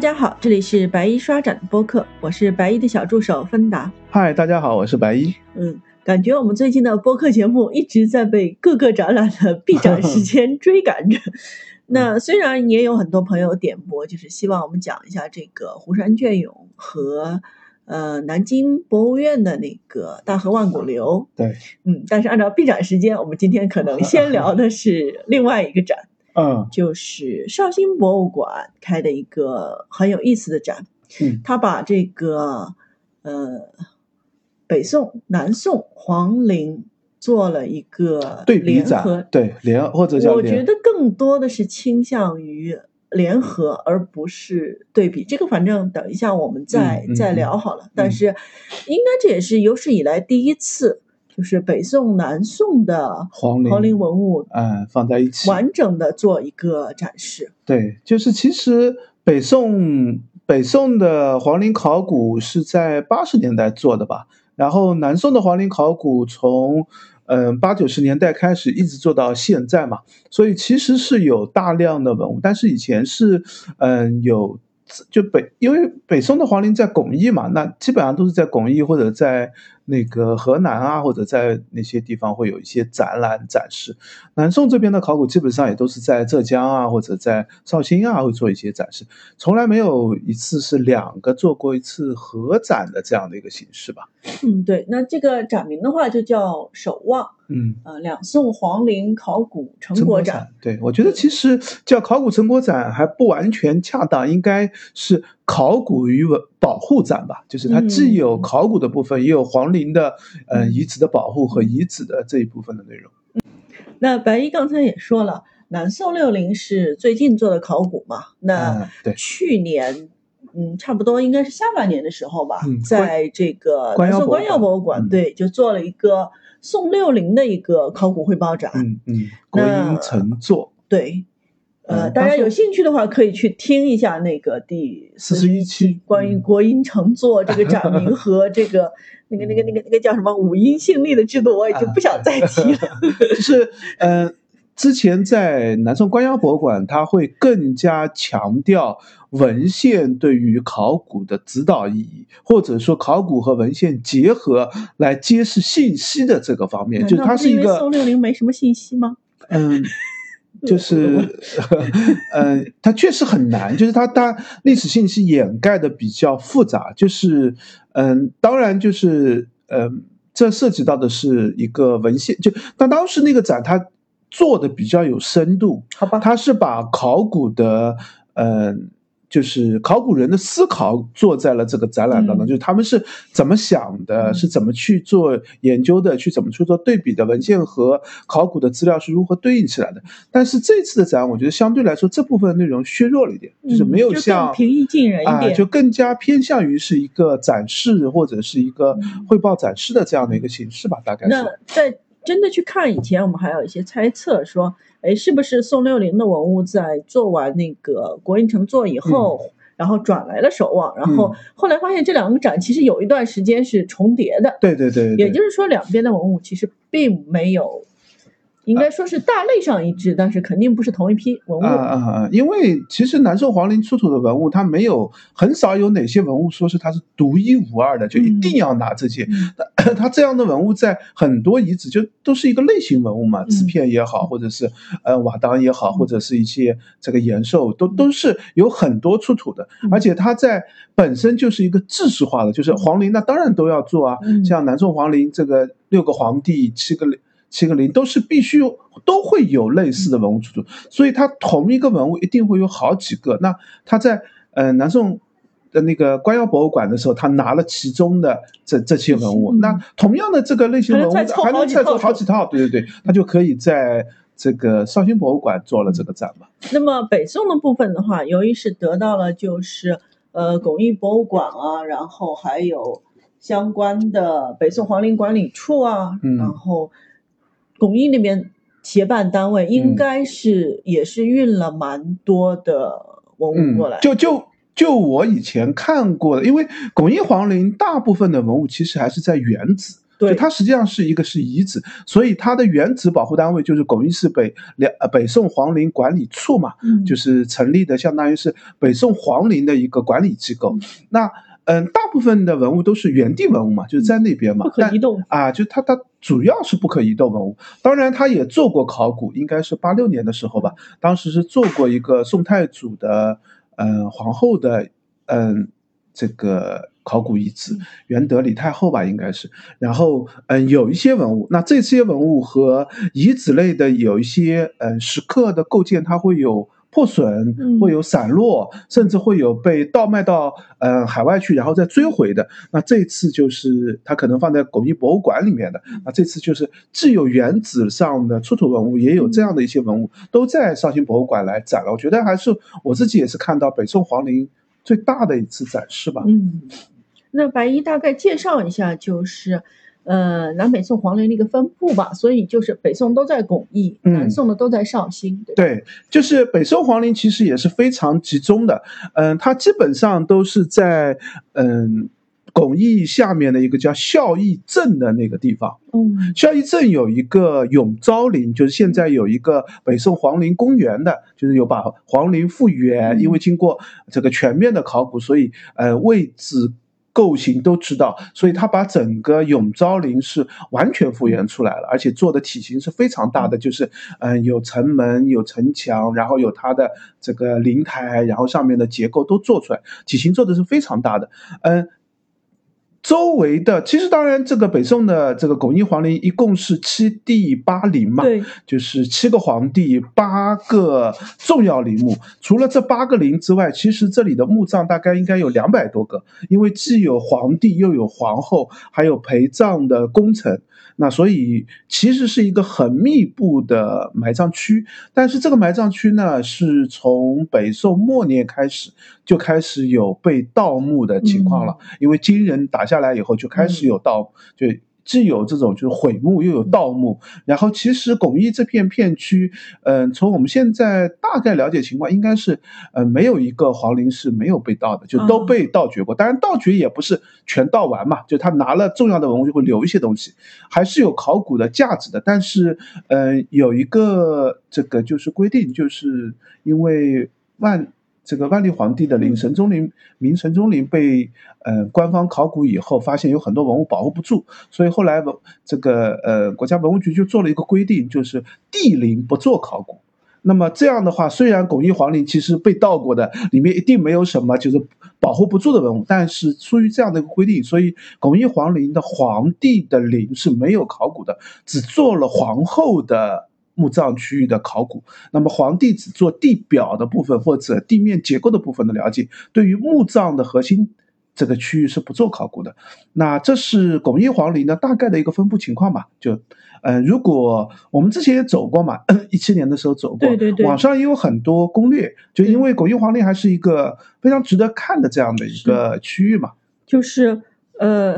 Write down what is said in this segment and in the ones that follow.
家好，这里是白衣刷展的播客，我是白衣的小助手芬达。嗨，大家好，我是白衣。嗯，感觉我们最近的播客节目一直在被各个展览的闭展时间追赶着。那虽然也有很多朋友点播，就是希望我们讲一下这个湖山隽永和呃南京博物院的那个大河万古流。对，嗯，但是按照闭展时间，我们今天可能先聊的是另外一个展。嗯，就是绍兴博物馆开的一个很有意思的展，嗯，他把这个呃北宋、南宋皇陵做了一个对比联合展，，对联或者叫我觉得更多的是倾向于联合，而不是对比。这个反正等一下我们再、再聊好了。但是应该这也是有史以来第一次，就是北宋、南宋的皇陵皇陵文物嗯放在一起。完整的做一个展示。对，就是其实北宋北宋的皇陵考古是在八十年代做的吧，然后南宋的皇陵考古从嗯八九十年代开始一直做到现在嘛，所以其实是有大量的文物，但是以前是嗯有。就北，因为北宋的皇陵在巩义嘛，那基本上都是在巩义或者在那个河南啊，或者在那些地方会有一些展览展示。南宋这边的考古基本上也都是在浙江啊，或者在绍兴啊会做一些展示，从来没有一次是两个做过一次合展的这样的一个形式吧。嗯，对，那这个展名的话就叫“守望”，嗯，呃，两宋皇陵考古成果展。，对我觉得其实叫考古成果展还不完全恰当，应该是考古与文保护展吧，就是它既有嗯考古的部分，也有皇陵的呃嗯遗址的保护和遗址的这一部分的内容。那白衣刚才也说了，南宋六陵是最近做的考古嘛？那嗯对去年。嗯，差不多应该是下半年的时候吧，嗯在这个南宋官官窑博物馆对，就做了一个宋六龄的一个考古汇报展。嗯嗯，国那营乘坐。对，呃，嗯大家有兴趣的话，可以去听一下那个第四十一期关于嗯国音乘坐这个展名和 这个那个那个那个那个叫什么五音信力的制度，我已经不想再提了。就是呃，之前在南宋官窑博物馆，它会更加强调文献对于考古的指导意义，或者说考古和文献结合来揭示信息的这个方面，就是它是一个宋六陵没什么信息吗？嗯。就是，呃，它确实很难，就是它它历史信息掩盖的比较复杂，就是，嗯，当然就是，嗯，这涉及到的是一个文献，就但当时那个展它做的比较有深度，好吧，他是把考古的，嗯、就是考古人的思考做在了这个展览当中，嗯就是他们是怎么想的，嗯是怎么去做研究的，去怎么去做对比的，文献和考古的资料是如何对应起来的。但是这次的展，我觉得相对来说这部分内容削弱了一点，就是没有像平易近人一啊、点。就更加偏向于是一个展示或者是一个嗯汇报展示的这样的一个形式吧，大概那是。在真的去看以前，我们还有一些猜测说，哎，是不是宋六龄的文物在做完那个国印城作以后，嗯。然后转来了守望，然后后来发现这两个展其实有一段时间是重叠的，对对对对对，也就是说两边的文物其实并没有，应该说是大类上一致，但是肯定不是同一批文物。啊啊啊！因为其实南宋皇陵出土的文物，它没有很少有哪些文物说是它是独一无二的，就一定要拿这些。嗯它这样的文物在很多遗址就都是一个类型文物嘛，嗯瓷片也好，或者是呃瓦当也好，嗯或者是一些这个延寿，都都是有很多出土的，嗯而且它在本身就是一个制式化的，就是皇陵那当然都要做啊，嗯像南宋皇陵这个六个皇帝七个七个零都是必须都会有类似的文物出土，所以它同一个文物一定会有好几个。那他在呃南宋的那个官窑博物馆的时候，他拿了其中的这这些文物，嗯那同样的这个类型文物还能再做好几套，对对对，他就可以在这个绍兴博物馆做了这个展嘛。那么北宋的部分的话，由于是得到了就是呃巩义博物馆啊，然后还有相关的北宋皇陵管理处啊，嗯然后巩义那边协办单位应嗯该是、也是运了蛮多的文物过来，就就就我以前看过的，因为巩义皇陵大部分的文物其实还是在原址，对。它实际上是一个是遗址，所以它的原址保护单位就是巩义市北两呃北宋皇陵管理处嘛，嗯，就是成立的，相当于是北宋皇陵的一个管理机构。那嗯，大部分的文物都是原地文物嘛，就是在那边嘛，不可移动。啊，就它它主要是不可移动文物，当然它也做过考古，应该是八六年的时候吧，当时是做过一个宋太祖的嗯皇后的嗯这个考古遗址，元德李太后吧应该是，然后嗯有一些文物，那这些文物和遗址类的有一些嗯石刻的构件，它会有。破损嗯会有散落，甚至会有被倒卖到呃海外去，然后再追回的。那这次就是它可能放在巩义博物馆里面的。那这次就是既有原址上的出土文物，也有这样的一些文物，都在绍兴博物馆来展了。我觉得还是我自己也是看到北宋皇陵最大的一次展示吧。嗯，那白衣大概介绍一下，就是呃南北宋皇陵的一个分布吧。所以就是北宋都在巩义，嗯南宋的都在绍兴，对？对，就是北宋皇陵其实也是非常集中的，嗯，它基本上都是在嗯巩义下面的一个叫孝义镇的那个地方。嗯孝义镇有一个永昭陵，就是现在有一个北宋皇陵公园的，就是有把皇陵复原，嗯因为经过这个全面的考古，所以呃位置。构型都知道，所以他把整个永昭陵是完全复原出来了，而且做的体型是非常大的，就是嗯、呃有城门、有城墙，然后有它的这个灵台，然后上面的结构都做出来，体型做的是非常大的。嗯、周围的其实当然，这个北宋的这个巩义皇陵一共是七帝八陵嘛，对，就是七个皇帝，八个重要陵墓。除了这八个陵之外，其实这里的墓葬大概应该有两百多个，因为既有皇帝，又有皇后，还有陪葬的功臣。那所以其实是一个很密布的埋葬区，但是这个埋葬区呢，是从北宋末年开始就开始有被盗墓的情况了，因为金人打下来以后就开始有盗，就既有这种就是毁墓，又有盗墓。然后其实巩义这片片区，嗯、从我们现在大概了解情况，应该是呃没有一个皇陵是没有被盗的，就都哦被盗掘过。当然盗掘也不是全盗完嘛，就他拿了重要的文物就会留一些东西，还是有考古的价值的。但是，呃，有一个这个就是规定，就是因为万这个万历皇帝的陵嗯神宗陵明神宗陵被呃官方考古以后，发现有很多文物保护不住，所以后来文这个呃国家文物局就做了一个规定，就是帝陵不做考古。那么这样的话，虽然巩义皇陵其实被盗过的，里面一定没有什么就是保护不住的文物，但是出于这样的一个规定，所以巩义皇陵的皇帝的陵是没有考古的，只做了皇后的墓葬区域的考古。那么皇帝只做地表的部分或者地面结构的部分的了解，对于墓葬的核心这个区域是不做考古的。那这是巩义皇陵的大概的一个分布情况吧，就。呃，如果我们之前也走过嘛，一七年的时候走过，对对对网上也有很多攻略，就因为巩义皇陵还是一个非常值得看的这样的一个区域嘛，就是呃，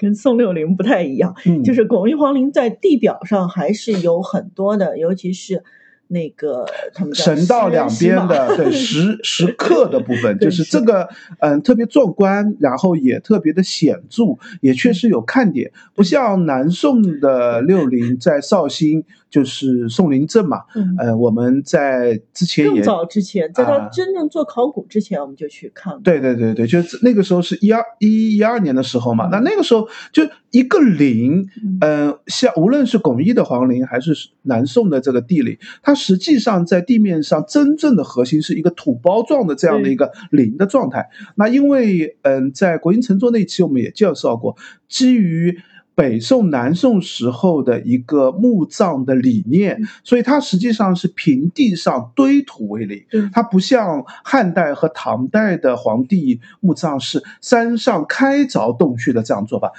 跟宋六龄不太一样，嗯，就是巩义皇陵在地表上还是有很多的，尤其是那个他们叫神道两边的对 石石石 刻的部分，就是这个嗯特别壮观，然后也特别的显著，也确实有看点，不像南宋的六陵在绍兴就是宋陵镇嘛，嗯。呃我们在之前更也早之前，在啊。他真正做考古之前，我们就去看过。对对对对，就是那个时候是一二一一二年的时候嘛，那那个时候就一个陵，嗯。嗯，像无论是巩义的皇陵还是南宋的这个帝陵，它实际上在地面上真正的核心是一个土包状的这样的一个陵的状态。那因为嗯，在国营乘坐那期我们也介绍过，基于北宋、南宋时候的一个墓葬的理念，所以它实际上是平地上堆土为陵。它不像汉代和唐代的皇帝墓葬是山上开凿洞穴的这样做法。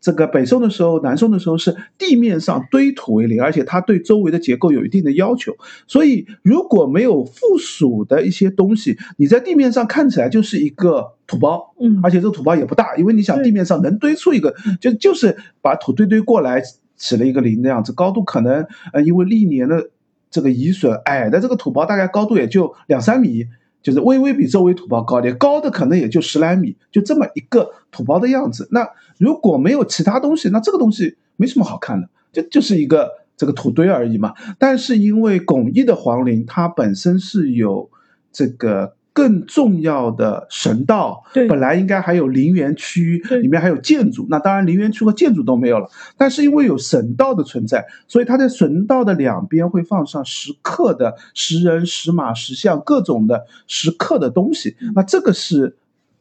这个北宋的时候，南宋的时候是地面上堆土为陵，而且它对周围的结构有一定的要求。所以如果没有附属的一些东西，你在地面上看起来就是一个土包，嗯而且这个土包也不大，因为你想地面上能堆出一个，就就是把土堆堆过来起了一个陵的样子，高度可能呃因为历年的这个移损，矮的这个土包大概高度也就两三米。就是微微比周围土包高点，高的可能也就十来米，就这么一个土包的样子。那如果没有其他东西，那这个东西没什么好看的，就就是一个这个土堆而已嘛。但是因为巩义的皇陵，它本身是有这个。更重要的神道，本来应该还有陵园区，里面还有建筑。那当然，陵园区和建筑都没有了。但是因为有神道的存在，所以它在神道的两边会放上石刻的石人、石马、石像各种的石刻的东西。那这个是。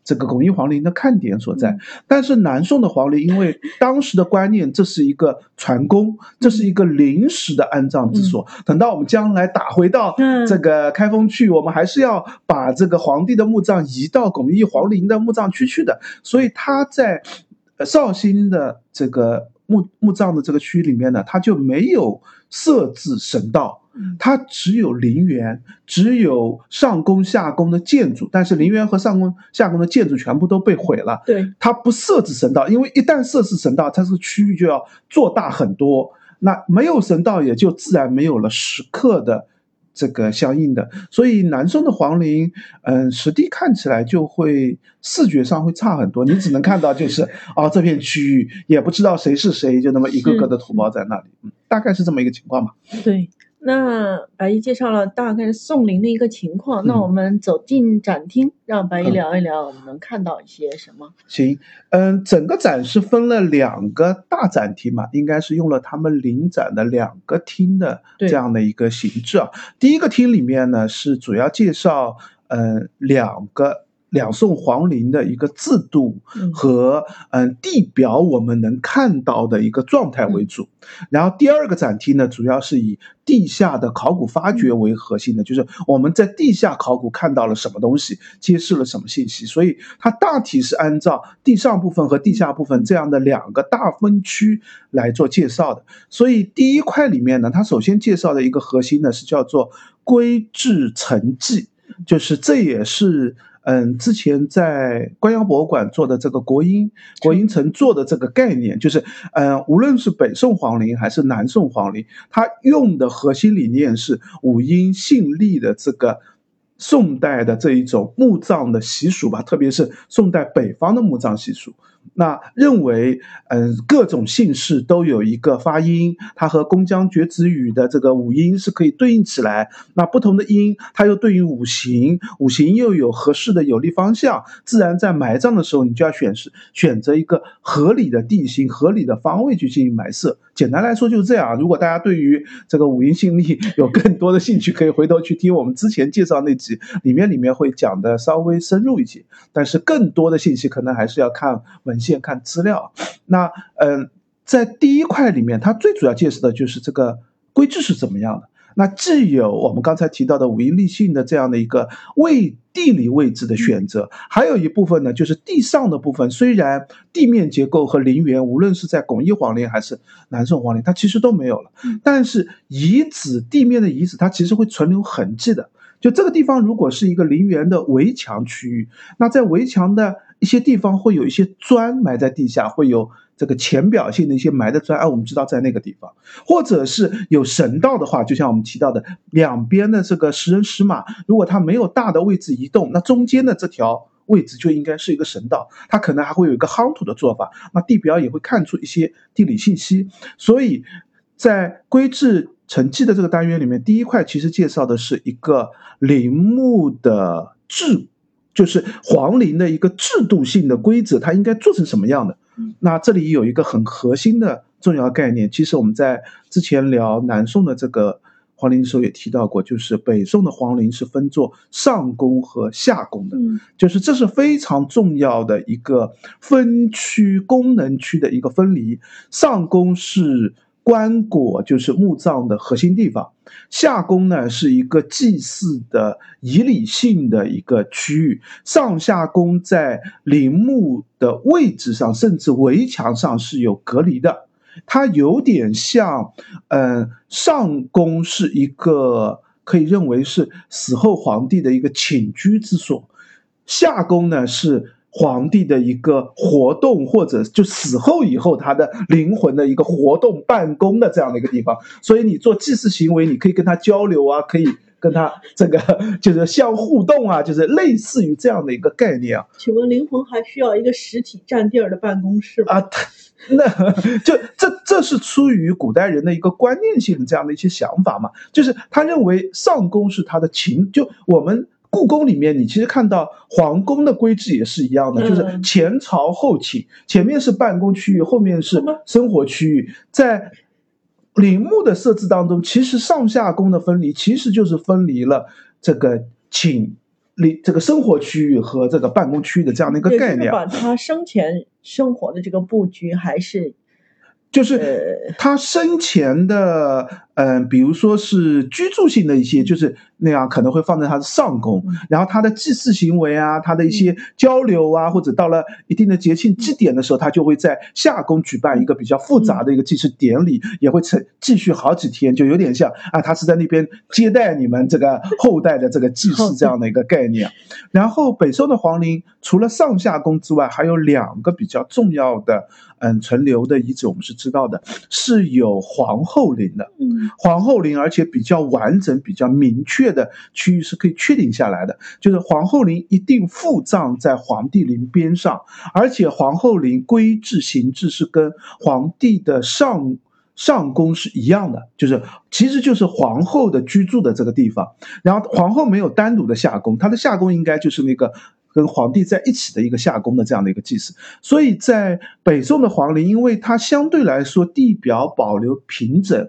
这个巩义皇陵的看点所在，但是南宋的皇陵，因为当时的观念，这是一个传宫，这是一个临时的安葬之所。等到我们将来打回到这个开封去，我们还是要把这个皇帝的墓葬移到巩义皇陵的墓葬区去的。所以他在绍兴的这个墓墓葬的这个区域里面呢，他就没有设置神道。它只有陵园，只有上宫下宫的建筑，但是陵园和上宫下宫的建筑全部都被毁了。对，它不设置神道，因为一旦设置神道，它这个区域就要做大很多。那没有神道，也就自然没有了石刻的这个相应的。所以南宋的皇陵，嗯，实地看起来就会视觉上会差很多。你只能看到就是啊，这片区域也不知道谁是谁，就那么一个个的土包在那里，嗯，大概是这么一个情况吧。对。那白衣介绍了大概宋陵的一个情况，那我们走进展厅，让白衣聊一聊，我们能看到一些什么？行，嗯，整个展是分了两个大展厅嘛，应该是用了他们临展的两个厅的这样的一个形制啊。第一个厅里面呢是主要介绍，嗯，两个。两宋皇陵的一个制度和嗯地表我们能看到的一个状态为主，然后第二个展厅呢，主要是以地下的考古发掘为核心的，就是我们在地下考古看到了什么东西，揭示了什么信息，所以它大体是按照地上部分和地下部分这样的两个大分区来做介绍的。所以第一块里面呢，它首先介绍的一个核心呢是叫做规制成迹，就是这也是。嗯，之前在官窑博物馆做的这个国音国音城做的这个概念，就是嗯，无论是北宋皇陵还是南宋皇陵，它用的核心理念是五音信立的这个。宋代的这一种墓葬的习俗吧，特别是宋代北方的墓葬习俗，那认为，嗯，各种姓氏都有一个发音，它和宫江绝子语的这个五音是可以对应起来。那不同的音，它又对应五行，五行又有合适的有利方向，自然在埋葬的时候，你就要选是选择一个合理的地形、合理的方位去进行埋设。简单来说就是这样。如果大家对于这个五音姓力 有更多的兴趣，可以回头去听我们之前介绍那集，里面里面会讲的稍微深入一些。但是更多的信息可能还是要看文献、看资料。那嗯，在第一块里面，它最主要介绍的就是这个规制是怎么样的。那既有我们刚才提到的五音立信的这样的一个位地理位置的选择，还有一部分呢，就是地上的部分。虽然地面结构和陵园，无论是在巩义皇陵还是南宋皇陵，它其实都没有了。但是遗址地面的遗址，它其实会存留痕迹的。就这个地方，如果是一个陵园的围墙区域，那在围墙的一些地方会有一些砖埋在地下，会有。这个浅表性的一些埋的砖，哎，我们知道在那个地方，或者是有神道的话，就像我们提到的，两边的这个石人石马，如果它没有大的位置移动，那中间的这条位置就应该是一个神道，它可能还会有一个夯土的做法，那地表也会看出一些地理信息。所以在规制成绩的这个单元里面，第一块其实介绍的是一个陵墓的制，就是皇陵的一个制度性的规则，它应该做成什么样的。那这里有一个很核心的重要概念，其实我们在之前聊南宋的这个皇陵的时候也提到过，就是北宋的皇陵是分作上宫和下宫的，就是这是非常重要的一个分区功能区的一个分离，上宫是。棺椁就是墓葬的核心地方，下宫呢是一个祭祀的仪礼性的一个区域，上下宫在陵墓的位置上，甚至围墙上是有隔离的。它有点像，嗯，上宫是一个可以认为是死后皇帝的一个寝居之所，下宫呢是。皇帝的一个活动，或者就死后以后他的灵魂的一个活动、办公的这样的一个地方，所以你做祭祀行为，你可以跟他交流啊，可以。跟他这个就是相互动啊，就是类似于这样的一个概念啊。请问灵魂还需要一个实体占地儿的办公室吗？啊，那就这这是出于古代人的一个观念性的这样的一些想法嘛，就是他认为上宫是他的情，就我们。故宫里面，你其实看到皇宫的规制也是一样的，就是前朝后寝，前面是办公区域，后面是生活区域。在陵墓的设置当中，其实上下宫的分离，其实就是分离了这个寝、里这个生活区域和这个办公区域的这样的一个概念。把他生前生活的这个布局还是。就是他生前的，嗯，比如说是居住性的一些，就是那样可能会放在他的上宫，然后他的祭祀行为啊，他的一些交流啊，或者到了一定的节庆祭典的时候，他就会在下宫举办一个比较复杂的一个祭祀典礼，也会成继续好几天，就有点像啊，他是在那边接待你们这个后代的这个祭祀这样的一个概念。然后北宋的皇陵除了上下宫之外，还有两个比较重要的。嗯，存留的遗址我们是知道的，是有皇后陵的。嗯，皇后陵，而且比较完整、比较明确的区域是可以确定下来的，就是皇后陵一定附葬在皇帝陵边上，而且皇后陵规制形制是跟皇帝的上上宫是一样的，就是其实就是皇后的居住的这个地方。然后皇后没有单独的下宫，她的下宫应该就是那个。跟皇帝在一起的一个下宫的这样的一个祭祀，所以在北宋的皇陵，因为它相对来说地表保留平整，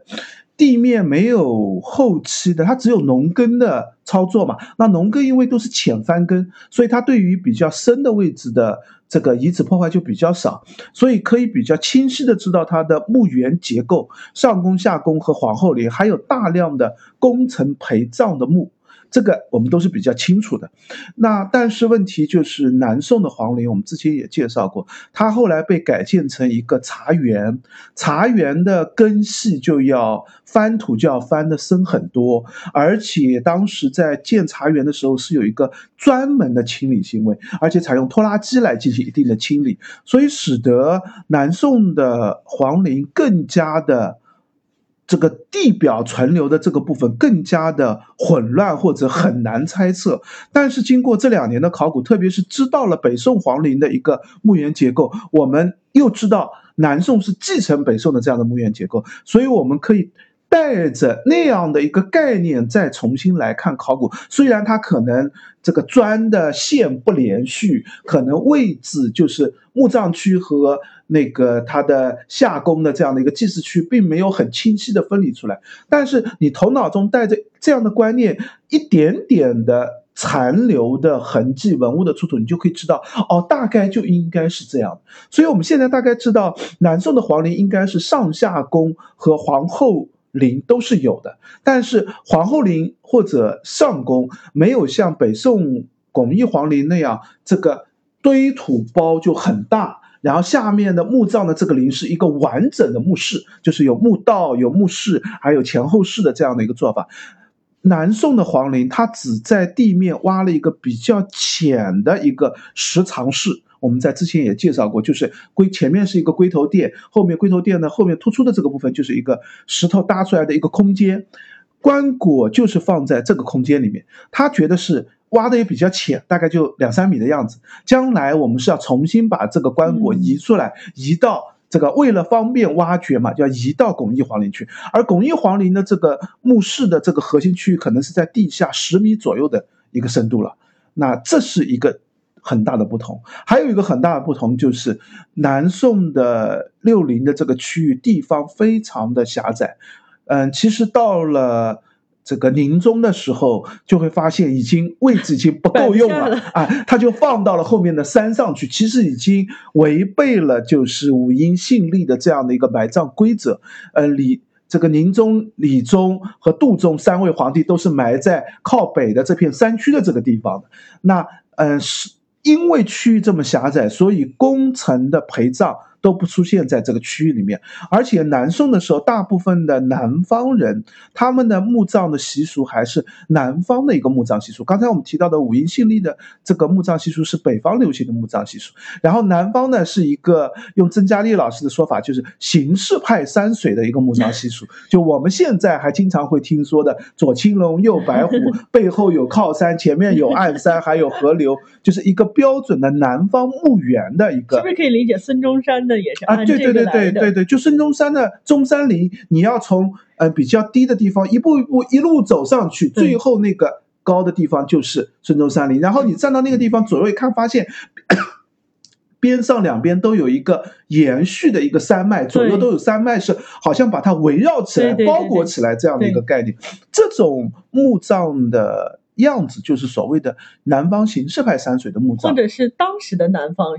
地面没有后期的，它只有农耕的操作嘛。那农耕因为都是浅翻耕，所以它对于比较深的位置的这个遗址破坏就比较少，所以可以比较清晰的知道它的墓园结构，上宫、下宫和皇后陵，还有大量的功臣陪葬的墓。这个我们都是比较清楚的，那但是问题就是南宋的皇陵，我们之前也介绍过，它后来被改建成一个茶园，茶园的根系就要翻土就要翻的深很多，而且当时在建茶园的时候是有一个专门的清理行为，而且采用拖拉机来进行一定的清理，所以使得南宋的皇陵更加的。这个地表存留的这个部分更加的混乱或者很难猜测，但是经过这两年的考古，特别是知道了北宋皇陵的一个墓园结构，我们又知道南宋是继承北宋的这样的墓园结构，所以我们可以。带着那样的一个概念再重新来看考古，虽然它可能这个砖的线不连续，可能位置就是墓葬区和那个它的下宫的这样的一个祭祀区并没有很清晰的分离出来，但是你头脑中带着这样的观念，一点点的残留的痕迹文物的出土，你就可以知道哦，大概就应该是这样。所以我们现在大概知道，南宋的皇陵应该是上下宫和皇后。陵都是有的，但是皇后陵或者上宫没有像北宋巩义皇陵那样，这个堆土包就很大，然后下面的墓葬的这个陵是一个完整的墓室，就是有墓道、有墓室，还有前后室的这样的一个做法。南宋的皇陵，它只在地面挖了一个比较浅的一个石藏室。我们在之前也介绍过，就是龟前面是一个龟头垫，后面龟头垫的后面突出的这个部分就是一个石头搭出来的一个空间，棺椁就是放在这个空间里面。他觉得是挖的也比较浅，大概就两三米的样子。将来我们是要重新把这个棺椁移出来，移到这个为了方便挖掘嘛，就要移到巩义皇陵去。而巩义皇陵的这个墓室的这个核心区域可能是在地下十米左右的一个深度了。那这是一个。很大的不同，还有一个很大的不同就是，南宋的六陵的这个区域地方非常的狭窄，嗯，其实到了这个宁宗的时候，就会发现已经位置已经不够用了。啊，他就放到了后面的山上去，其实已经违背了就是五音信历的这样的一个埋葬规则，呃，李这个宁宗、李宗和杜宗三位皇帝都是埋在靠北的这片山区的这个地方的，那嗯是。因为区域这么狭窄，所以工程的陪葬都不出现在这个区域里面。而且南宋的时候，大部分的南方人他们的墓葬的习俗还是南方的一个墓葬习俗。刚才我们提到的五音信历的这个墓葬习俗是北方流行的墓葬习俗，然后南方呢是一个用曾嘉丽老师的说法，就是形式派山水的一个墓葬习俗。就我们现在还经常会听说的左青龙右白虎，背后有靠山，前面有暗山，还有河流，就是一个标准的南方墓园的一个。是不是可以理解孙中山的也是啊？对对对对对对，就孙中山的中山陵，你要从呃比较低的地方一步一步一路走上去，最后那个高的地方就是孙中山陵。然后你站到那个地方，左右一看，发现边上两边都有一个延续的一个山脉，左右都有山脉，是好像把它围绕起来、包裹起来这样的一个概念。这种墓葬的样子，就是所谓的南方形式派山水的墓葬，或者是当时的南方。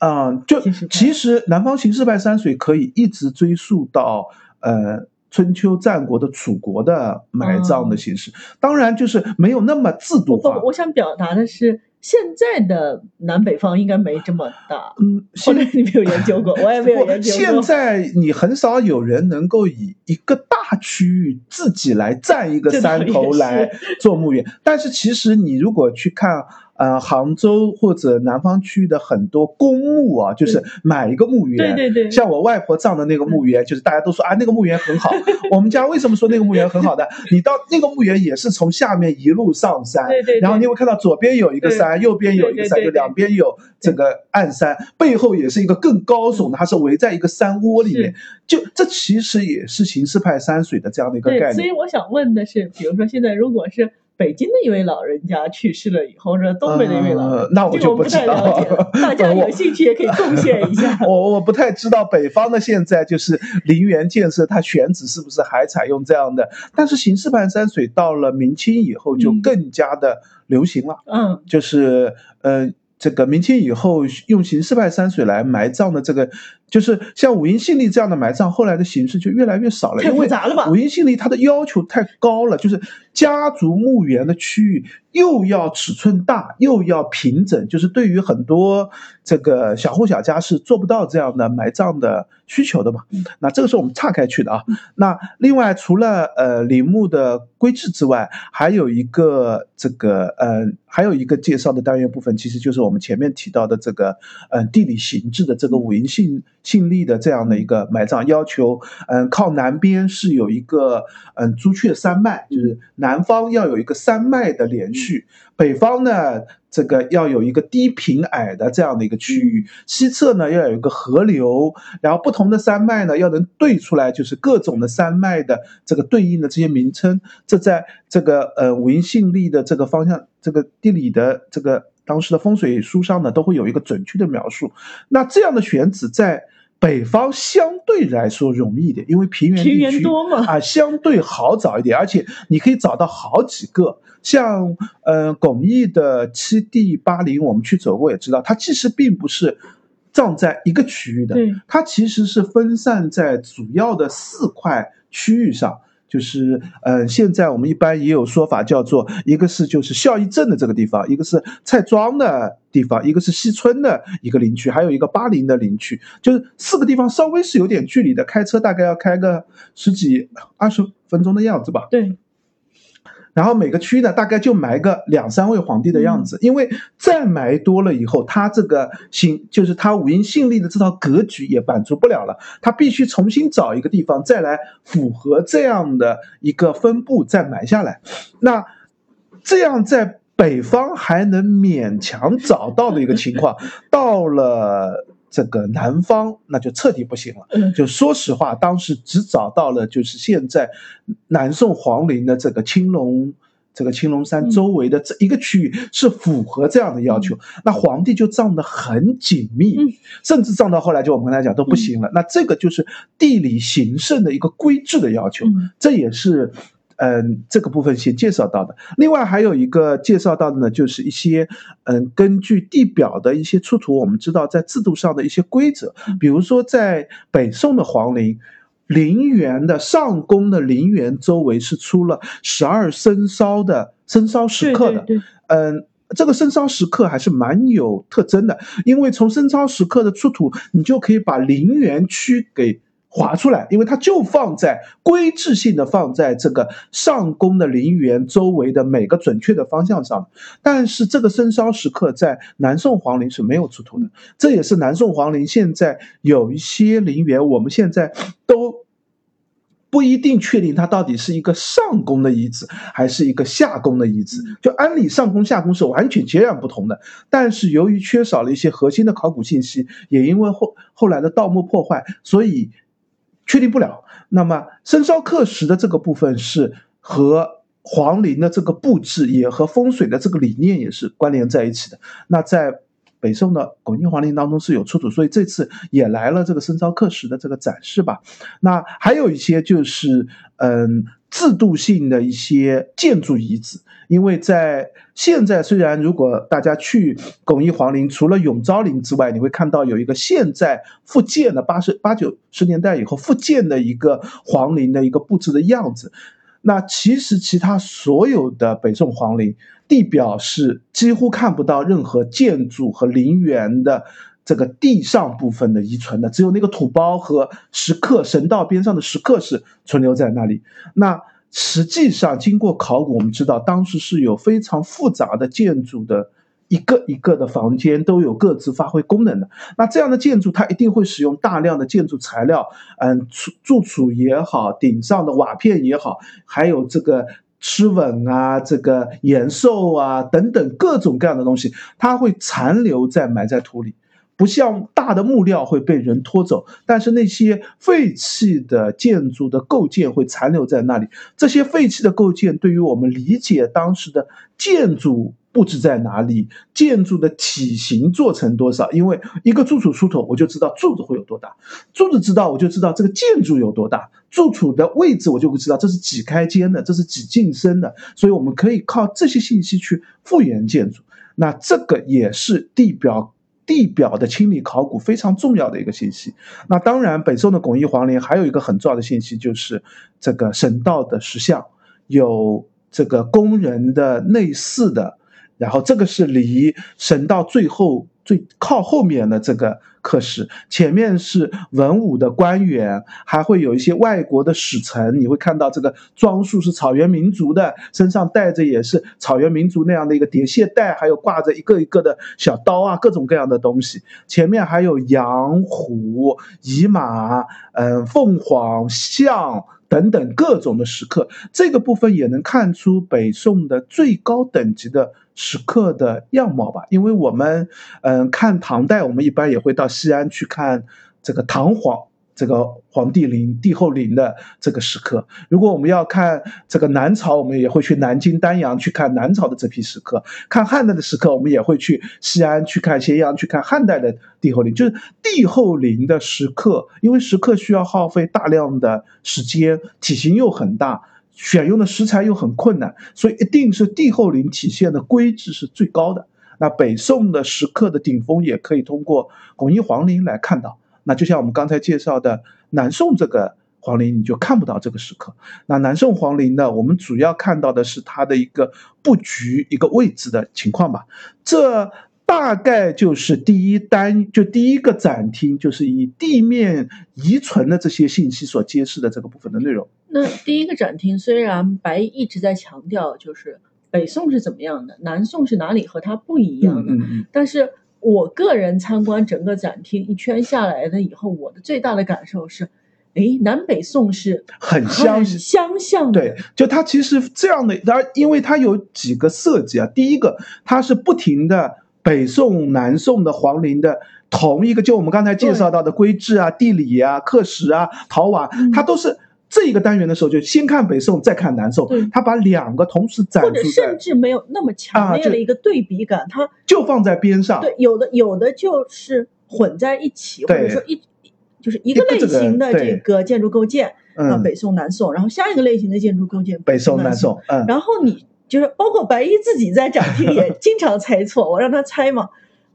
嗯，就其实南方形式派山水可以一直追溯到呃春秋战国的楚国的埋葬的形式，当然就是没有那么制度化。我想表达的是，现在的南北方应该没这么大。嗯，现在你没有研究过，我也没有研究过。现在你很少有人能够以一个大区域自己来占一个山头来做墓园，但是其实你如果去看。呃，杭州或者南方区域的很多公墓啊，就是买一个墓园，对对对，像我外婆葬的那个墓园，就是大家都说啊，那个墓园很好。我们家为什么说那个墓园很好的？你到那个墓园也是从下面一路上山，对对，然后你会看到左边有一个山，右边有一个山，就两边有这个暗山，背后也是一个更高耸的，它是围在一个山窝里面。就这其实也是形式派山水的这样的一个概念。所以我想问的是，比如说现在如果是。北京的一位老人家去世了以后，或者东北的一位老人，那我就不知道。大家有兴趣也可以贡献一下。我 我不太知道北方的现在就是陵园建设，它选址是不是还采用这样的？但是形式派山水到了明清以后就更加的流行了。嗯，就是嗯。这个明清以后用形式派山水来埋葬的这个，就是像五音信力这样的埋葬，后来的形式就越来越少了。太复杂了吧？五音信力它的要求太高了，就是家族墓园的区域又要尺寸大，又要平整，就是对于很多这个小户小家是做不到这样的埋葬的需求的嘛。那这个是我们岔开去的啊。那另外除了呃陵墓的规制之外，还有一个这个呃还有一个介绍的单元部分，其实就是我们前面提到的这个，嗯，地理形制的这个五音信信历的这样的一个埋葬要求，嗯，靠南边是有一个嗯朱雀山脉，就是南方要有一个山脉的连续，北方呢。这个要有一个低平矮的这样的一个区域，西侧呢要有一个河流，然后不同的山脉呢要能对出来，就是各种的山脉的这个对应的这些名称，这在这个呃五音信历的这个方向，这个地理的这个当时的风水书上呢都会有一个准确的描述。那这样的选址在北方相对来说容易一点，因为平原地区啊相对好找一点，而且你可以找到好几个。像呃巩义的七 D 八零，我们去走过也知道，它其实并不是葬在一个区域的，它其实是分散在主要的四块区域上。就是呃，现在我们一般也有说法，叫做一个是就是孝义镇的这个地方，一个是蔡庄的地方，一个是西村的一个林区，还有一个巴林的林区，就是四个地方稍微是有点距离的，开车大概要开个十几二十分钟的样子吧。对。然后每个区呢，大概就埋个两三位皇帝的样子，因为再埋多了以后，他这个信就是他五音信力的这套格局也满足不了了，他必须重新找一个地方再来符合这样的一个分布再埋下来。那这样在北方还能勉强找到的一个情况，到了。这个南方那就彻底不行了。就说实话，当时只找到了就是现在南宋皇陵的这个青龙，这个青龙山周围的这一个区域是符合这样的要求。那皇帝就葬得很紧密，甚至葬到后来就我们跟他讲都不行了。那这个就是地理形胜的一个规制的要求，这也是。嗯，这个部分先介绍到的。另外还有一个介绍到的呢，就是一些嗯，根据地表的一些出土，我们知道在制度上的一些规则。比如说，在北宋的皇陵陵园的上宫的陵园周围是出了十二生肖的生肖石刻的。嗯，这个生肖石刻还是蛮有特征的，因为从生肖石刻的出土，你就可以把陵园区给。划出来，因为它就放在规制性的放在这个上宫的陵园周围的每个准确的方向上，但是这个生肖石刻在南宋皇陵是没有出土的，这也是南宋皇陵现在有一些陵园，我们现在都不一定确定它到底是一个上宫的遗址还是一个下宫的遗址，就按理上宫下宫是完全截然不同的，但是由于缺少了一些核心的考古信息，也因为后后来的盗墓破坏，所以。确定不了。那么生肖刻石的这个部分是和皇陵的这个布置，也和风水的这个理念也是关联在一起的。那在北宋的巩宁皇陵当中是有出土，所以这次也来了这个生肖刻石的这个展示吧。那还有一些就是嗯制度性的一些建筑遗址。因为在现在，虽然如果大家去巩义皇陵，除了永昭陵之外，你会看到有一个现在复建的八十八九十年代以后复建的一个皇陵的一个布置的样子。那其实其他所有的北宋皇陵地表是几乎看不到任何建筑和陵园的这个地上部分的遗存的，只有那个土包和石刻神道边上的石刻是存留在那里。那。实际上，经过考古，我们知道当时是有非常复杂的建筑的，一个一个的房间都有各自发挥功能的。那这样的建筑，它一定会使用大量的建筑材料，嗯，柱柱础也好，顶上的瓦片也好，还有这个螭吻啊，这个延寿啊等等各种各样的东西，它会残留在埋在土里。不像大的木料会被人拖走，但是那些废弃的建筑的构件会残留在那里。这些废弃的构件对于我们理解当时的建筑布置在哪里，建筑的体型做成多少，因为一个柱础出土，我就知道柱子会有多大；柱子知道，我就知道这个建筑有多大；柱础的位置，我就会知道这是几开间的，这是几进深的。所以我们可以靠这些信息去复原建筑。那这个也是地表。地表的清理考古非常重要的一个信息。那当然，北宋的巩义皇陵还有一个很重要的信息，就是这个神道的石像，有这个工人的类似的，然后这个是离神道最后。最靠后面的这个课室，前面是文武的官员，还会有一些外国的使臣。你会看到这个装束是草原民族的，身上带着也是草原民族那样的一个叠蟹带，还有挂着一个一个的小刀啊，各种各样的东西。前面还有羊、虎、乙马，嗯，凤凰、象。等等各种的石刻，这个部分也能看出北宋的最高等级的石刻的样貌吧。因为我们，嗯，看唐代，我们一般也会到西安去看这个唐皇。这个皇帝陵、帝后陵的这个石刻，如果我们要看这个南朝，我们也会去南京、丹阳去看南朝的这批石刻；看汉代的石刻，我们也会去西安去看咸阳去看汉代的帝后陵。就是帝后陵的石刻，因为石刻需要耗费大量的时间，体型又很大，选用的石材又很困难，所以一定是帝后陵体现的规制是最高的。那北宋的石刻的顶峰，也可以通过巩义皇陵来看到。那就像我们刚才介绍的南宋这个皇陵，你就看不到这个石刻。那南宋皇陵呢，我们主要看到的是它的一个布局、一个位置的情况吧。这大概就是第一单，就第一个展厅，就是以地面遗存的这些信息所揭示的这个部分的内容。那第一个展厅虽然白一直在强调，就是北宋是怎么样的，南宋是哪里和它不一样的，但是。我个人参观整个展厅一圈下来的以后，我的最大的感受是，哎，南北宋是很相相像的。对，就它其实这样的，而因为它有几个设计啊，第一个它是不停的北宋、南宋的皇陵的同一个，就我们刚才介绍到的规制啊、地理啊、刻石啊、陶瓦，它都是。这一个单元的时候，就先看北宋，再看南宋。他把两个同时展出，或者甚至没有那么强烈的一个对比感，他就放在边上。对，有的有的就是混在一起，或者说一就是一个类型的这个建筑构建啊，北宋、南宋，然后下一个类型的建筑构建，北宋、南宋。嗯，然后你就是包括白衣自己在展厅也经常猜错，我让他猜嘛。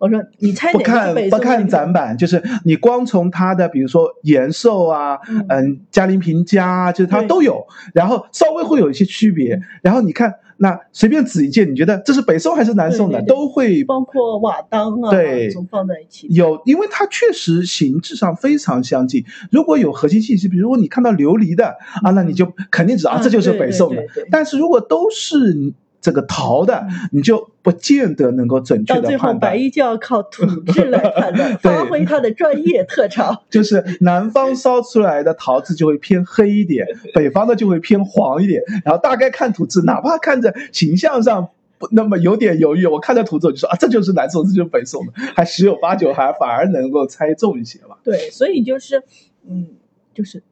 我说你猜不看不看展板，就是你光从它的比如说延寿啊，嗯，嘉陵平家啊，就是它都有，然后稍微会有一些区别。然后你看那随便指一件，你觉得这是北宋还是南宋的，对对对都会包括瓦当啊，对放在一起。有，因为它确实形制上非常相近。如果有核心信息，比如说你看到琉璃的啊，那你就肯定知道这就是北宋的。但是如果都是这个陶的，你就不见得能够准确到最后。白衣就要靠土质来判断，发挥他的专业特长。就是南方烧出来的陶质就会偏黑一点，北方的就会偏黄一点。然后大概看土质，哪怕看着形象上不那么有点犹豫，我看着图纸我就说啊，这就是南宋，这就是北宋的，还十有八九还反而能够猜中一些吧。对，所以就是，嗯，就是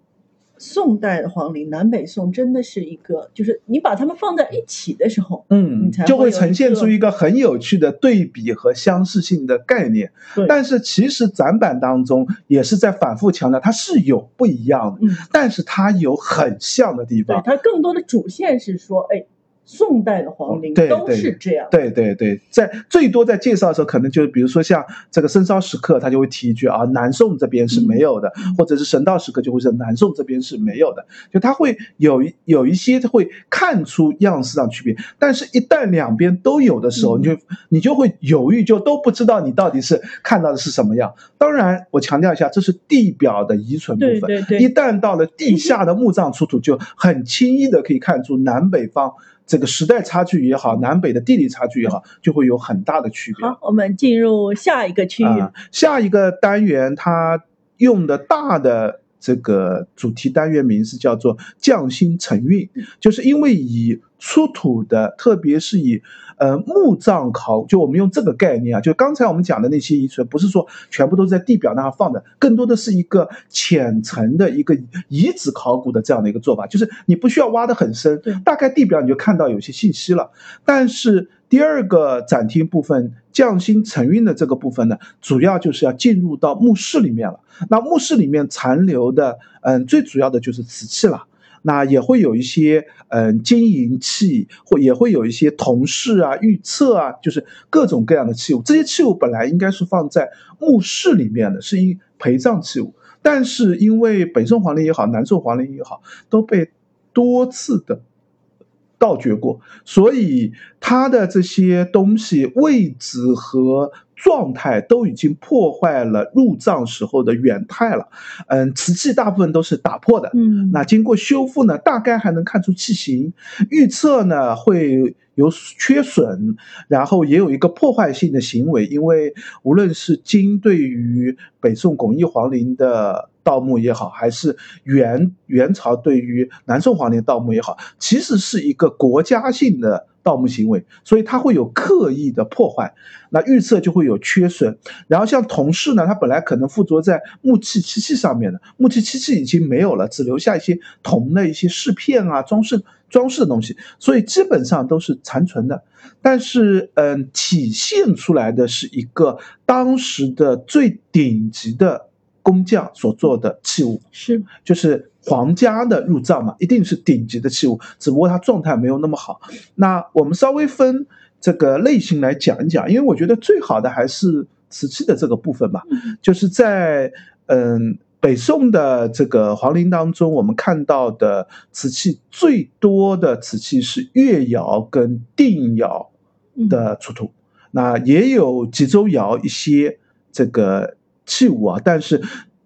宋代的皇陵，南北宋真的是一个，就是你把它们放在一起的时候，嗯你才，就会会有一个呈现出一个很有趣的对比和相似性的概念。对，但是其实展板当中也是在反复强调，它是有不一样的，嗯，但是它有很像的地对，方。它更多的主线是说，哎，宋代的皇陵都是这样，对对对，在最多在介绍的时候，可能就是比如说像这个生烧石刻，他就会提一句啊，南宋这边是没有的，嗯。或者是神道石刻就会说南宋这边是没有的，就他会有一有一些会看出样式上区别，但是一旦两边都有的时候，嗯。你就你就会犹豫，就都不知道你到底是看到的是什么样。当然，我强调一下，这是地表的遗存部分，对对对。一旦到了地下的墓葬出土，就很轻易的可以看出南北方这个时代差距也好，南北的地理差距也好，就会有很大的区别。好，我们进入下一个区域，啊，下一个单元它用的大的这个主题单元名是叫做“匠心承运”，就是因为以出土的，特别是以呃墓葬考，就我们用这个概念啊，就刚才我们讲的那些遗存，不是说全部都在地表那儿放的，更多的是一个浅层的一个遗址考古的这样的一个做法，就是你不需要挖得很深，大概地表你就看到有些信息了，但是。第二个展厅部分匠心承运的这个部分呢，主要就是要进入到墓室里面了。那墓室里面残留的，嗯，最主要的就是瓷器了。那也会有一些嗯金银器，或也会有一些同事啊、预测啊，就是各种各样的器物。这些器物本来应该是放在墓室里面的，是一陪葬器物，但是因为北宋皇陵也好，南宋皇陵也好，都被多次的盗掘过，所以它的这些东西位置和状态都已经破坏了入葬时候的原态了。嗯，瓷器大部分都是打破的，嗯，那经过修复呢，大概还能看出器型。预测呢会有缺损，然后也有一个破坏性的行为，因为无论是金对于北宋巩义皇陵的盗墓也好，还是元元朝对于南宋皇陵盗墓也好，其实是一个国家性的。盗墓行为，所以它会有刻意的破坏，那预测就会有缺损。然后像铜饰呢，它本来可能附着在木器漆器上面的，木器漆器已经没有了，只留下一些铜的一些饰片啊、装饰装饰的东西，所以基本上都是残存的。但是，嗯，体现出来的是一个当时的最顶级的工匠所做的器物，是就是皇家的入葬嘛，一定是顶级的器物，只不过它状态没有那么好。那我们稍微分这个类型来讲一讲，因为我觉得最好的还是瓷器的这个部分吧，就是在嗯北宋的这个皇陵当中，我们看到的瓷器最多的瓷器是越窑跟定窑的出土，那也有吉州窑一些这个器物啊，但是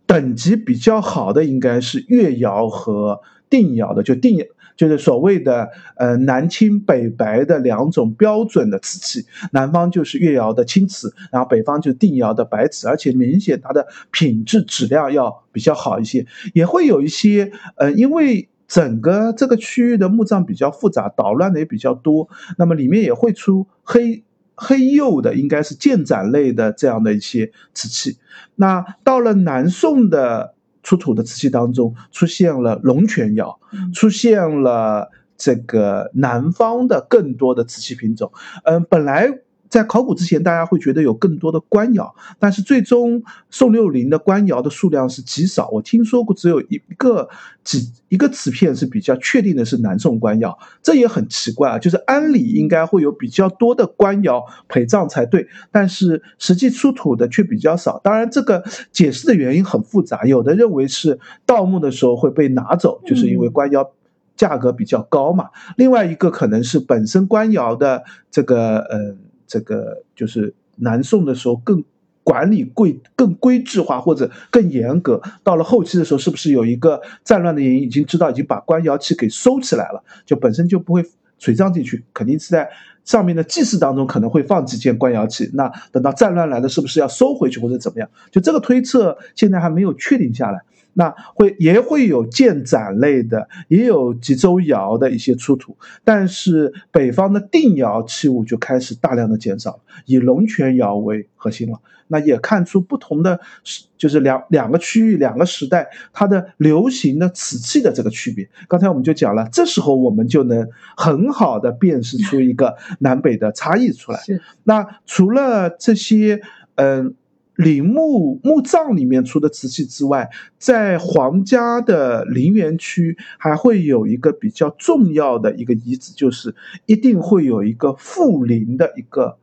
等级比较好的应该是越窑和定窑的，就定就是所谓的呃南青北白的两种标准的瓷器，南方就是越窑的青瓷，然后北方就定窑的白瓷，而且明显它的品质质量要比较好一些，也会有一些呃因为。整个这个区域的墓葬比较复杂，捣乱的也比较多，那么里面也会出黑黑釉的，应该是建盏类的这样的一些瓷器。那到了南宋的出土的瓷器当中，出现了龙泉窑，出现了这个南方的更多的瓷器品种。嗯，本来。在考古之前，大家会觉得有更多的官窑，但是最终宋六陵的官窑的数量是极少。我听说过只有一个几一个瓷片是比较确定的是南宋官窑，这也很奇怪啊。就是安理应该会有比较多的官窑陪葬才对，但是实际出土的却比较少。当然，这个解释的原因很复杂，有的认为是盗墓的时候会被拿走，就是因为官窑。价格比较高嘛。另外一个可能是本身官窑的这个呃这个就是南宋的时候更管理规更规制化或者更严格，到了后期的时候是不是有一个战乱的原因已经知道已经把官窑器给收起来了，就本身就不会随葬进去，肯定是在。上面的祭祀当中可能会放几件官窑器，那等到战乱来了，是不是要收回去或者怎么样？就这个推测现在还没有确定下来。那会也会有建盏类的，也有吉州窑的一些出土，但是北方的定窑器物就开始大量的减少，以龙泉窑为核心了。那也看出不同的时，就是两两个区域、两个时代它的流行的瓷器的这个区别。刚才我们就讲了，这时候我们就能很好的辨识出一个南北的差异出来。那除了这些，嗯。陵墓墓葬里面出的瓷器之外，在皇家的陵园区还会有一个比较重要的一个遗址，就是一定会有一个富陵的一个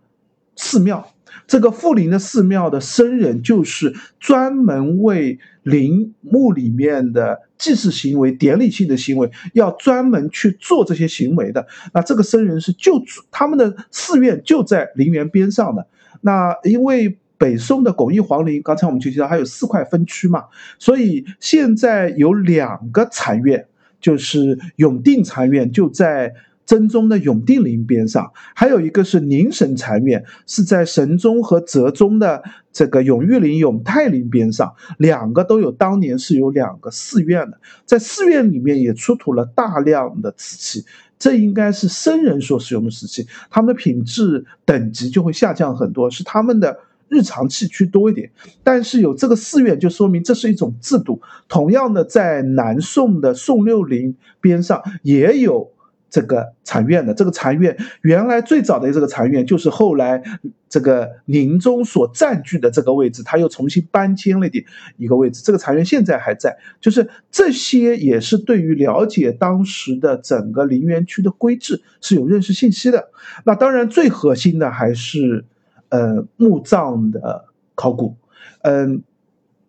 寺庙。这个富陵的寺庙的僧人就是专门为陵墓里面的祭祀行为、典礼性的行为要专门去做这些行为的。那这个僧人是就他们的寺院就在陵园边上的。那因为。北宋的巩义皇陵，刚才我们就提到还有四块分区嘛，所以现在有两个禅院，就是永定禅院就在真宗的永定陵边上，还有一个是宁神禅院，是在神宗和哲宗的这个永裕陵、永泰陵边上，两个都有当年是有两个寺院的，在寺院里面也出土了大量的瓷器，这应该是僧人所使用的瓷器，他们的品质等级就会下降很多，是他们的。日常器区多一点，但是有这个寺院，就说明这是一种制度。同样的，在南宋的宋六陵边上也有这个禅院的。这个禅院原来最早的这个禅院，就是后来这个宁宗所占据的这个位置，他又重新搬迁了一点一个位置。这个禅院现在还在，就是这些也是对于了解当时的整个陵园区的规制是有认识信息的。那当然，最核心的还是。呃，墓葬的考古，嗯，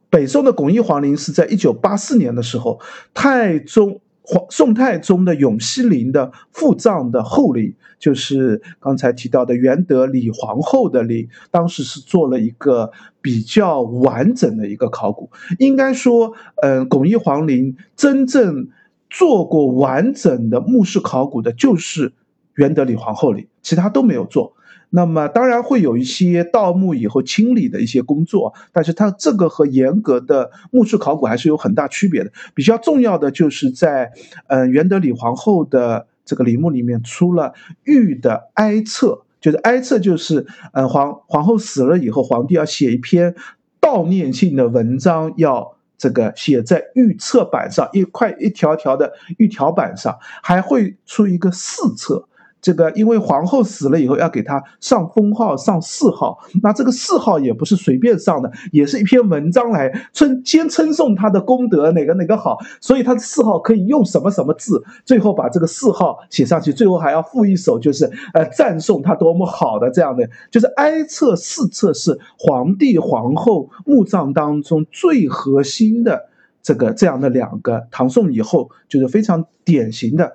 北宋的巩义皇陵是在一九八四年的时候，太宗皇宋太宗的永熙陵的副葬的后陵，就是刚才提到的元德李皇后的陵，当时是做了一个比较完整的一个考古。应该说，嗯，巩义皇陵真正做过完整的墓室考古的，就是元德李皇后陵，其他都没有做。那么当然会有一些盗墓以后清理的一些工作，但是它这个和严格的墓室考古还是有很大区别的。比较重要的就是在，嗯，元德李皇后的这个陵墓里面出了玉的哀册，就是哀册就是，嗯，皇皇后死了以后，皇帝要写一篇悼念性的文章，要这个写在玉册板上，一块一条条的玉条板上，还会出一个四册。这个因为皇后死了以后要给她上封号上谥号，那这个谥号也不是随便上的，也是一篇文章来称先称颂她的功德哪个哪个好，所以她的谥号可以用什么什么字，最后把这个谥号写上去，最后还要附一首就是呃赞颂她多么好的这样的，就是哀册四册是皇帝皇后墓葬当中最核心的这个这样的两个唐宋以后就是非常典型的。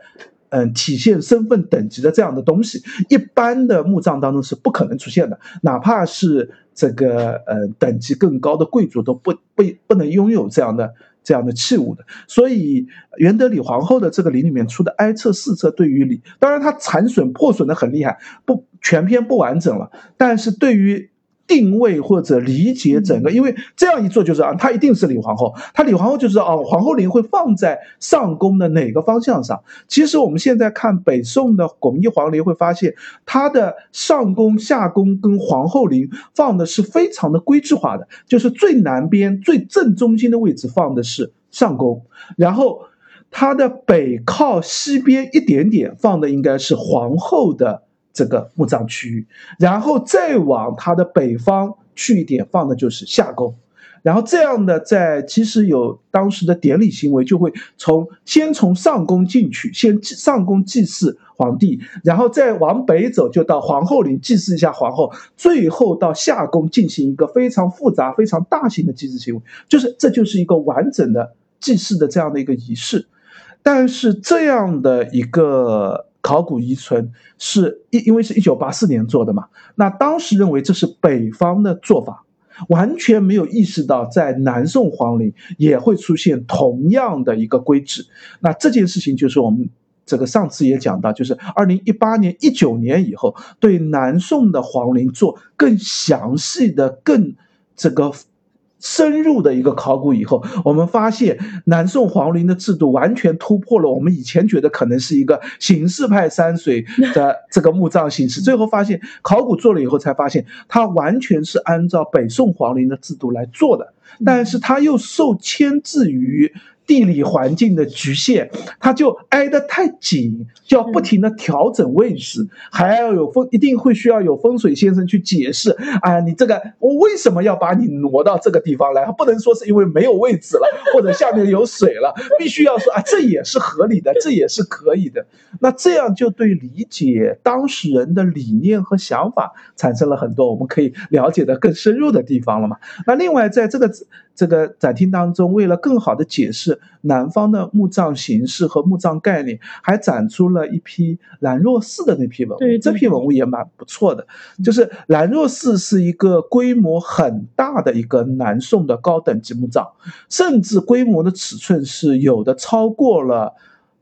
嗯，体现身份等级的这样的东西，一般的墓葬当中是不可能出现的，哪怕是这个呃等级更高的贵族都不不不能拥有这样的这样的器物的。所以元德李皇后的这个陵里面出的哀册四册，对于礼，当然它残损破损的很厉害，不全篇不完整了，但是对于。定位或者理解整个，因为这样一做就是啊，她一定是李皇后，她李皇后就是啊，皇后陵会放在上宫的哪个方向上？其实我们现在看北宋的巩义皇陵，会发现它的上宫、下宫跟皇后陵放的是非常的规制化的，就是最南边、最正中心的位置放的是上宫，然后它的北靠西边一点点放的应该是皇后的。这个墓葬区域，然后再往它的北方去一点，放的就是夏宫，然后这样的在其实有当时的典礼行为，就会从先从上宫进去，先上宫祭祀皇帝，然后再往北走，就到皇后陵祭祀一下皇后，最后到夏宫进行一个非常复杂、非常大型的祭祀行为，就是这就是一个完整的祭祀的这样的一个仪式。但是这样的一个考古遗存是一，因为是一九八四年做的嘛，那当时认为这是北方的做法，完全没有意识到在南宋皇陵也会出现同样的一个规制。那这件事情就是我们这个上次也讲到，就是二零一八年、一九年以后，对南宋的皇陵做更详细的、更这个。深入的一个考古以后，我们发现南宋皇陵的制度完全突破了我们以前觉得可能是一个形式派山水的这个墓葬形式，最后发现考古做了以后才发现，它完全是按照北宋皇陵的制度来做的，但是它又受牵制于。地理环境的局限，它就挨得太紧，就要不停的调整位置，还要有风，一定会需要有风水先生去解释。哎，你这个我为什么要把你挪到这个地方来？不能说是因为没有位置了，或者下面有水了，必须要说啊，这也是合理的，这也是可以的。那这样就对理解当事人的理念和想法产生了很多我们可以了解的更深入的地方了嘛？那另外在这个。这个展厅当中，为了更好的解释南方的墓葬形式和墓葬概念，还展出了一批兰若寺的那批文物。对，这批文物也蛮不错的。就是兰若寺是一个规模很大的一个南宋的高等级墓葬，甚至规模的尺寸是有的超过了。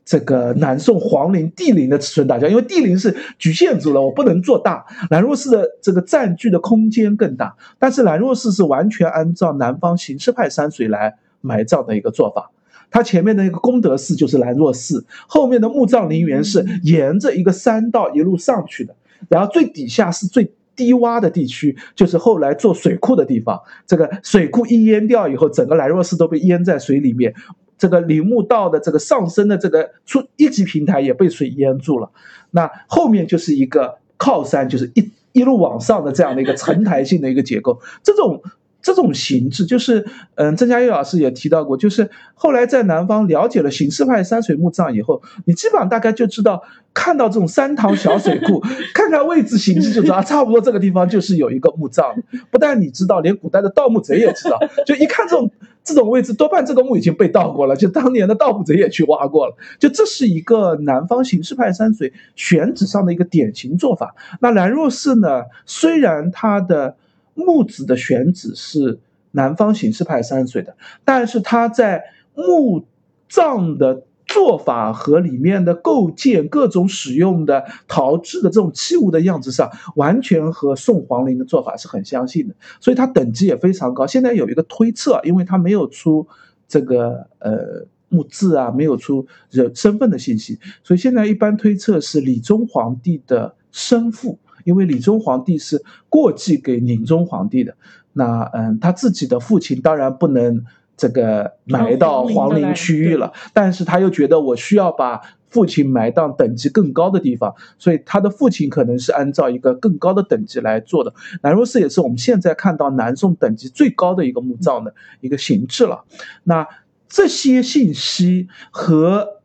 这个南宋皇陵帝陵的尺寸大小，因为帝陵是局限住了，我不能做大。兰若寺的这个占据的空间更大，但是兰若寺是完全按照南方形式派山水来埋葬的一个做法。它前面的一个功德寺就是兰若寺，后面的墓葬陵园是沿着一个山道一路上去的，然后最底下是最低洼的地区，就是后来做水库的地方。这个水库一淹掉以后，整个兰若寺都被淹在水里面。这个陵墓道的这个上升的这个出一级平台也被水淹住了，那后面就是一个靠山，就是一一路往上的这样的一个层台性的一个结构，这种。这种形制就是，嗯，郑佳玉老师也提到过，就是后来在南方了解了形式派山水墓葬以后，你基本上大概就知道，看到这种山塘小水库，看看位置形制就知道，差不多这个地方就是有一个墓葬。不但你知道，连古代的盗墓贼也知道，就一看这种这种位置，多半这个墓已经被盗过了，就当年的盗墓贼也去挖过了。就这是一个南方形式派山水选址上的一个典型做法。那兰若寺呢，虽然它的墓址的选址是南方形式派山水的，但是它在墓葬的做法和里面的构建、各种使用的陶制的这种器物的样子上，完全和宋皇陵的做法是很相信的，所以它等级也非常高。现在有一个推测，因为它没有出这个呃墓志啊，没有出人身份的信息，所以现在一般推测是李宗皇帝的生父。因为李宗皇帝是过继给宁宗皇帝的，那嗯，他自己的父亲当然不能这个埋到皇陵区域了，但是他又觉得我需要把父亲埋到等级更高的地方，所以他的父亲可能是按照一个更高的等级来做的。南若寺也是我们现在看到南宋等级最高的一个墓葬的一个形制了。那这些信息和。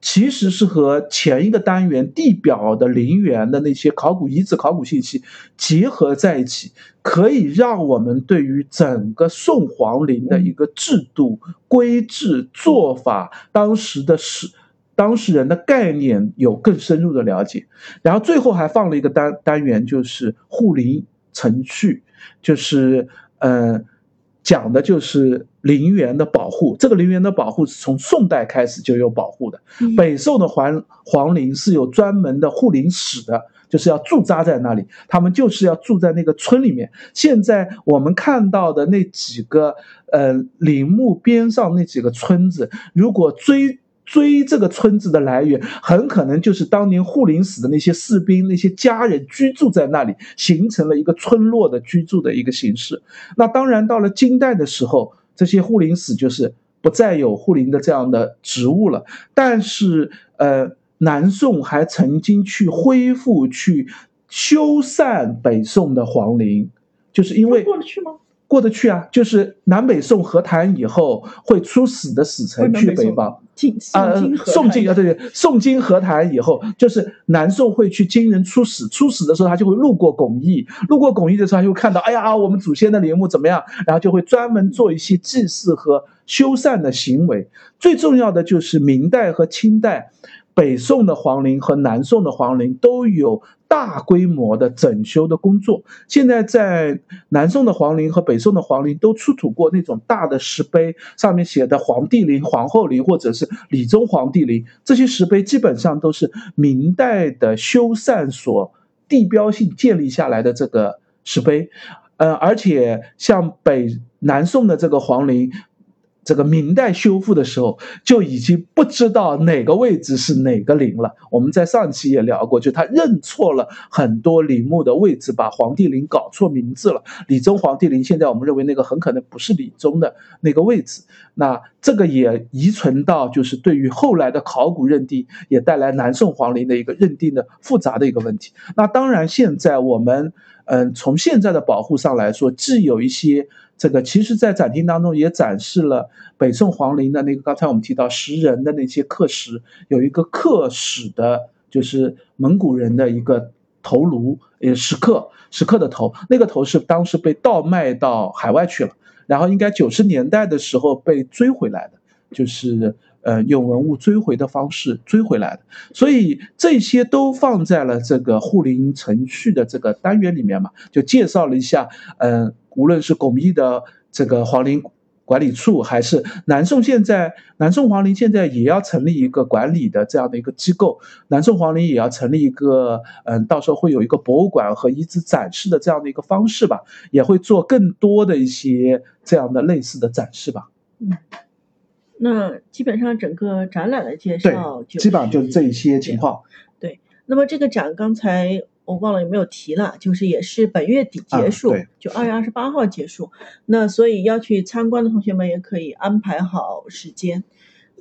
其实是和前一个单元地表的陵园的那些考古遗址、考古信息结合在一起，可以让我们对于整个宋皇陵的一个制度、规制、做法、当时的史、当事人的概念有更深入的了解。然后最后还放了一个单单元，就是护陵程序，就是嗯。讲的就是陵园的保护，这个陵园的保护是从宋代开始就有保护的。北宋的皇皇陵是有专门的护陵使的，就是要驻扎在那里，他们就是要住在那个村里面。现在我们看到的那几个呃陵墓边上那几个村子，如果追。追这个村子的来源，很可能就是当年护陵使的那些士兵、那些家人居住在那里，形成了一个村落的居住的一个形式。那当然，到了金代的时候，这些护林使就是不再有护林的这样的职务了。但是，呃，南宋还曾经去恢复、去修缮北宋的皇陵，就是因为过得去吗？过得去啊，就是南北宋和谈以后会出使的使臣去北方。啊，宋金啊，对对，宋金和谈以后，就是南宋会去金人出使，出使的时候他就会路过巩义，路过巩义的时候他就会看到，哎呀，我们祖先的陵墓怎么样，然后就会专门做一些祭祀和修缮的行为。最重要的就是明代和清代。北宋的皇陵和南宋的皇陵都有大规模的整修的工作。现在在南宋的皇陵和北宋的皇陵都出土过那种大的石碑，上面写的“皇帝陵”“皇后陵”或者是“理宗皇帝陵”。这些石碑基本上都是明代的修缮所地标性建立下来的这个石碑。呃，而且像北南宋的这个皇陵。这个明代修复的时候就已经不知道哪个位置是哪个陵了。我们在上期也聊过，就他认错了很多陵墓的位置，把皇帝陵搞错名字了。李宗皇帝陵现在我们认为那个很可能不是李宗的那个位置。那这个也遗存到，就是对于后来的考古认定也带来南宋皇陵的一个认定的复杂的一个问题。那当然，现在我们嗯从现在的保护上来说，既有一些。这个其实，在展厅当中也展示了北宋皇陵的那个，刚才我们提到石人的那些刻石，有一个刻史的，就是蒙古人的一个头颅，呃，石刻，石刻的头，那个头是当时被盗卖到海外去了，然后应该九十年代的时候被追回来的，就是呃用文物追回的方式追回来的，所以这些都放在了这个护林程序的这个单元里面嘛，就介绍了一下，嗯。无论是巩义的这个皇陵管理处，还是南宋现在南宋皇陵现在也要成立一个管理的这样的一个机构，南宋皇陵也要成立一个，嗯，到时候会有一个博物馆和遗址展示的这样的一个方式吧，也会做更多的一些这样的类似的展示吧。嗯，那基本上整个展览的介绍，基本上就是这一些情况。对，那么这个展刚才。我忘了有没有提了，就是也是本月底结束，就二月二十八号结束。那所以要去参观的同学们也可以安排好时间。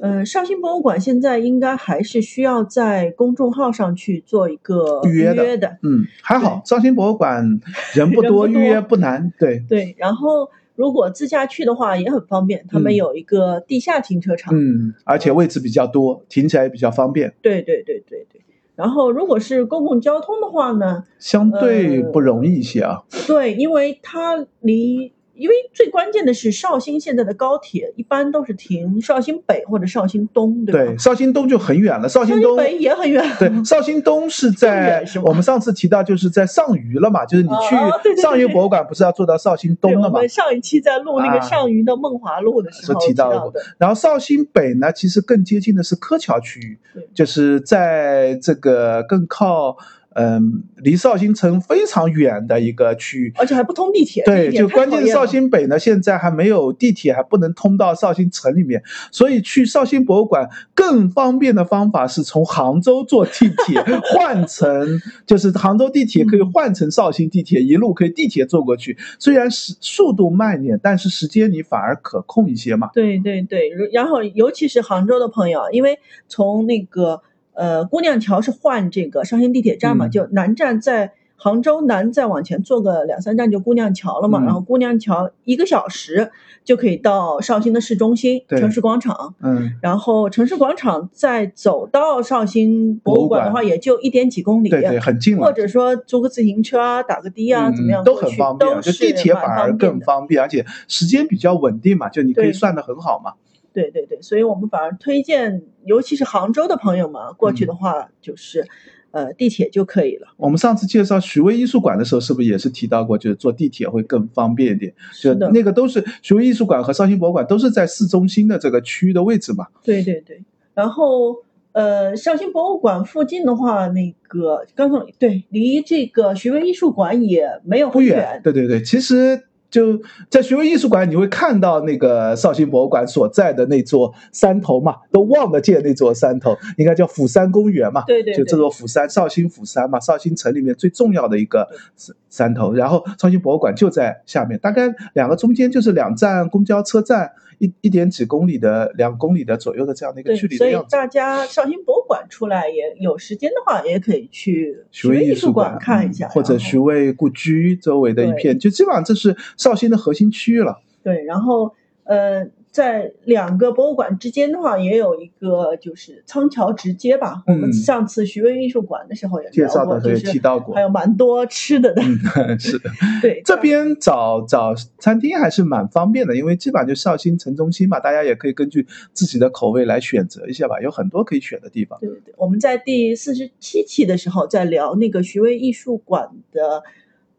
呃，绍兴博物馆现在应该还是需要在公众号上去做一个预约的。嗯，还好，绍兴博物馆人 不多，预约不难。对对，然后如果自驾去的话也很方便，他们有一个地下停车场。嗯，而且位置比较多，停起来也比较方便。对对对对对。然后，如果是公共交通的话呢，相对不容易一些啊。对，因为它离。因为最关键的是绍兴现在的高铁一般都是停绍兴北或者绍兴东，对吧？对，绍兴东就很远了，绍兴东北也很远。对，绍兴东是在 我们上次提到就是在上虞了嘛，就是你去上虞博物馆不是要坐到绍兴东了嘛？我们上一期在录那个上虞的梦华录的时候提到过。然后绍兴北呢，其实更接近的是柯桥区域，就是在这个更靠。嗯，离绍兴城非常远的一个区域，而且还不通地铁。对，就关键绍兴北呢，现在还没有地铁，还不能通到绍兴城里面，所以去绍兴博物馆更方便的方法是从杭州坐地铁 换乘，就是杭州地铁可以换乘绍兴地铁，一路可以地铁坐过去。虽然时速度慢一点，但是时间你反而可控一些嘛。对对对，然后尤其是杭州的朋友，因为从那个。呃，姑娘桥是换这个绍兴地铁站嘛？就南站在杭州南，再往前坐个两三站就姑娘桥了嘛。然后姑娘桥一个小时就可以到绍兴的市中心城市广场。嗯，然后城市广场再走到绍兴博物馆的话，也就一点几公里，对对，很近了。或者说租个自行车啊，打个的啊，怎么样都很方便。就地铁反而更方便，而且时间比较稳定嘛，就你可以算的很好嘛。对对对对，所以我们反而推荐，尤其是杭州的朋友们过去的话，就是，呃，地铁就可以了。我们上次介绍徐渭艺术馆的时候，是不是也是提到过，就是坐地铁会更方便一点？是的，那个都是徐渭艺术馆和绍兴博物馆都是在市中心的这个区域的位置嘛。对对对，然后呃，绍兴博物馆附近的话，那个刚才对，离这个徐渭艺术馆也没有不远。对对对，其实。就在学位艺术馆，你会看到那个绍兴博物馆所在的那座山头嘛，都望得见那座山头，应该叫釜山公园嘛。对对，就这座釜山，绍兴釜山嘛，绍兴城里面最重要的一个山山头。然后绍兴博物馆就在下面，大概两个中间就是两站公交车站。一一点几公里的两公里的左右的这样的一个距离的样子，所以大家绍兴博物馆出来也有时间的话，也可以去徐渭艺术馆看一下，或者徐渭故居周围的一片，就基本上这是绍兴的核心区域了。对，然后呃，在两个博物馆之间的话，也有一个就是仓桥直街吧。我们嗯上次徐闻艺术馆的时候也介绍的时候也就是提到过还。有蛮多吃的的。嗯，是的，对，这边找找餐厅还是蛮方便的，因为基本上就绍兴城中心嘛，大家也可以根据自己的口味来选择一下吧，有很多可以选的地方。对对对，我们在第四十七期的时候，在聊那个徐闻艺术馆的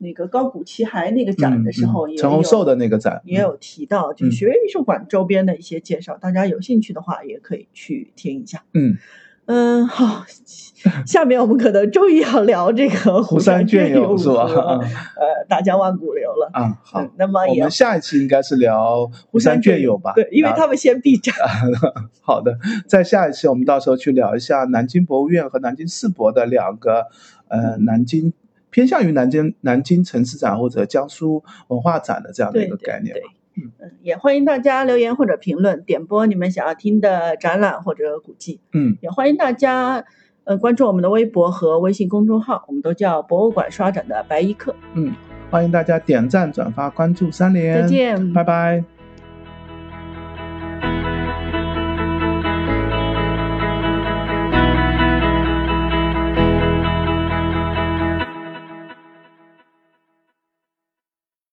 那个高古奇骸那个展的时候，也有嗯陈洪寿的那个展也有提到，就是嗯徐汇艺术馆周边的一些介绍，大家有兴趣的话也可以去听一下。嗯，嗯，好，下面我们可能终于要聊这个 湖山卷卷友是吧？呃，大江万古流了。啊，好嗯，那么也我们下一期应该是聊湖山卷友吧？对，因为他们先闭展。好的，在下一期我们到时候去聊一下南京博物院和南京世博的两个呃南京偏向于南京南京城市展或者江苏文化展的这样的一个概念对吧。嗯，也欢迎大家留言或者评论点播你们想要听的展览或者古迹，嗯，也欢迎大家呃关注我们的微博和微信公众号，我们都叫博物馆刷展的白衣客。嗯欢迎大家点赞、转发、关注三连，再见，拜拜。